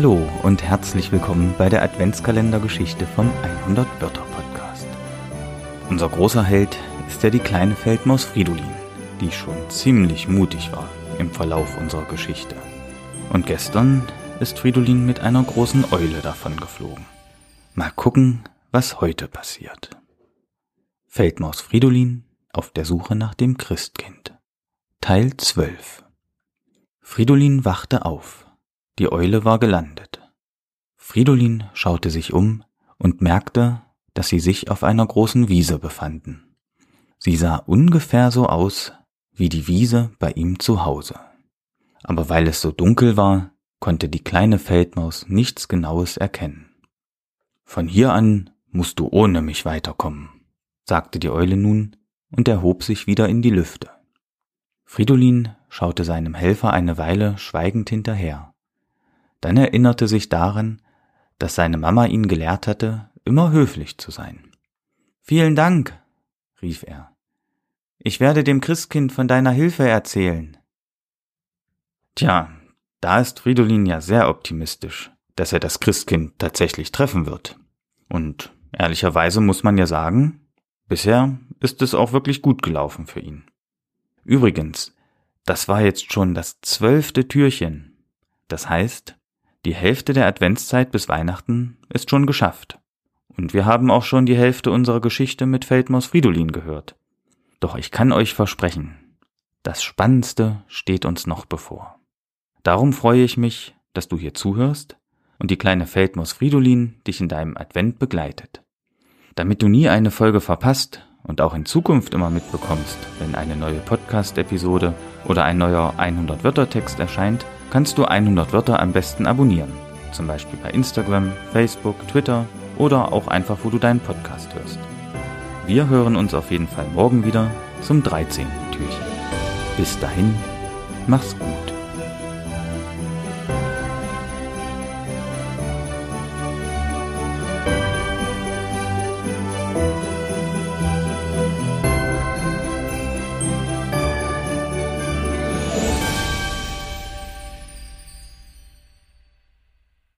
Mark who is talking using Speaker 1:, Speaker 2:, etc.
Speaker 1: Hallo und herzlich willkommen bei der Adventskalendergeschichte vom 100 Wörter Podcast. Unser großer Held ist ja die kleine Feldmaus Fridolin, die schon ziemlich mutig war im Verlauf unserer Geschichte. Und gestern ist Fridolin mit einer großen Eule davon geflogen. Mal gucken, was heute passiert. Feldmaus Fridolin auf der Suche nach dem Christkind. Teil 12 Fridolin wachte auf. Die Eule war gelandet. Fridolin schaute sich um und merkte, dass sie sich auf einer großen Wiese befanden. Sie sah ungefähr so aus wie die Wiese bei ihm zu Hause. Aber weil es so dunkel war, konnte die kleine Feldmaus nichts Genaues erkennen. Von hier an musst du ohne mich weiterkommen, sagte die Eule nun und erhob sich wieder in die Lüfte. Fridolin schaute seinem Helfer eine Weile schweigend hinterher. Dann erinnerte sich daran, dass seine Mama ihn gelehrt hatte, immer höflich zu sein. Vielen Dank, rief er. Ich werde dem Christkind von deiner Hilfe erzählen. Tja, da ist Fridolin ja sehr optimistisch, dass er das Christkind tatsächlich treffen wird. Und ehrlicherweise muss man ja sagen, bisher ist es auch wirklich gut gelaufen für ihn. Übrigens, das war jetzt schon das zwölfte Türchen. Das heißt, die Hälfte der Adventszeit bis Weihnachten ist schon geschafft. Und wir haben auch schon die Hälfte unserer Geschichte mit Feldmaus Fridolin gehört. Doch ich kann euch versprechen, das Spannendste steht uns noch bevor. Darum freue ich mich, dass du hier zuhörst und die kleine Feldmaus Fridolin dich in deinem Advent begleitet. Damit du nie eine Folge verpasst und auch in Zukunft immer mitbekommst, wenn eine neue Podcast-Episode oder ein neuer 100-Wörter-Text erscheint, kannst du 100 Wörter am besten abonnieren. Zum Beispiel bei Instagram, Facebook, Twitter oder auch einfach, wo du deinen Podcast hörst. Wir hören uns auf jeden Fall morgen wieder zum 13. Türchen. Bis dahin, mach's gut.